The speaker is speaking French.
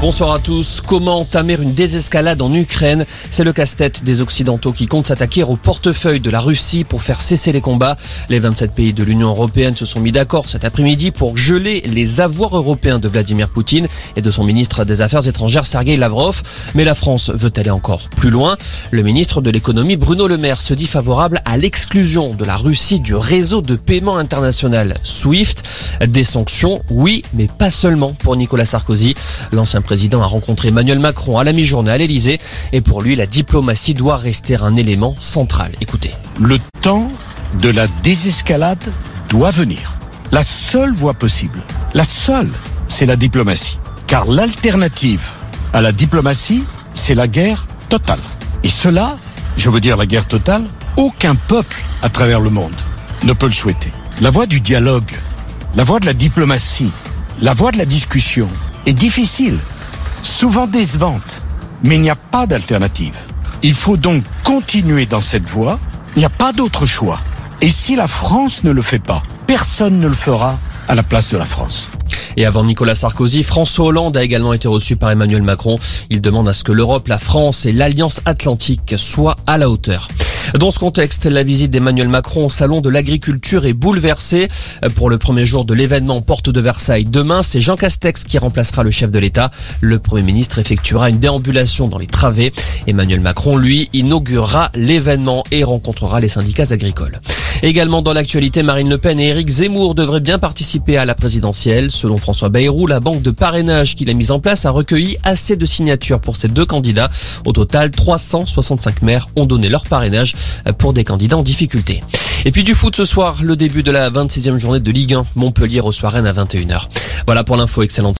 Bonsoir à tous. Comment entamer une désescalade en Ukraine C'est le casse-tête des Occidentaux qui comptent s'attaquer au portefeuille de la Russie pour faire cesser les combats. Les 27 pays de l'Union européenne se sont mis d'accord cet après-midi pour geler les avoirs européens de Vladimir Poutine et de son ministre des Affaires étrangères Sergei Lavrov. Mais la France veut aller encore plus loin. Le ministre de l'économie Bruno Le Maire se dit favorable à l'exclusion de la Russie du réseau de paiement international SWIFT. Des sanctions, oui, mais pas seulement pour Nicolas Sarkozy. L'ancien président a rencontré Emmanuel Macron à la mi-journée à l'Elysée et pour lui, la diplomatie doit rester un élément central. Écoutez. Le temps de la désescalade doit venir. La seule voie possible, la seule, c'est la diplomatie. Car l'alternative à la diplomatie, c'est la guerre totale. Et cela, je veux dire la guerre totale, aucun peuple à travers le monde ne peut le souhaiter. La voie du dialogue, la voie de la diplomatie, la voie de la discussion est difficile souvent décevante, mais il n'y a pas d'alternative. Il faut donc continuer dans cette voie, il n'y a pas d'autre choix. Et si la France ne le fait pas, personne ne le fera à la place de la France. Et avant Nicolas Sarkozy, François Hollande a également été reçu par Emmanuel Macron. Il demande à ce que l'Europe, la France et l'Alliance Atlantique soient à la hauteur. Dans ce contexte, la visite d'Emmanuel Macron au Salon de l'Agriculture est bouleversée. Pour le premier jour de l'événement Porte de Versailles demain, c'est Jean Castex qui remplacera le chef de l'État. Le Premier ministre effectuera une déambulation dans les travées. Emmanuel Macron, lui, inaugurera l'événement et rencontrera les syndicats agricoles. Également dans l'actualité, Marine Le Pen et Éric Zemmour devraient bien participer à la présidentielle. Selon François Bayrou, la banque de parrainage qu'il a mise en place a recueilli assez de signatures pour ces deux candidats. Au total, 365 maires ont donné leur parrainage pour des candidats en difficulté. Et puis du foot ce soir, le début de la 26e journée de Ligue 1. Montpellier reçoit Rennes à 21h. Voilà pour l'info, excellente.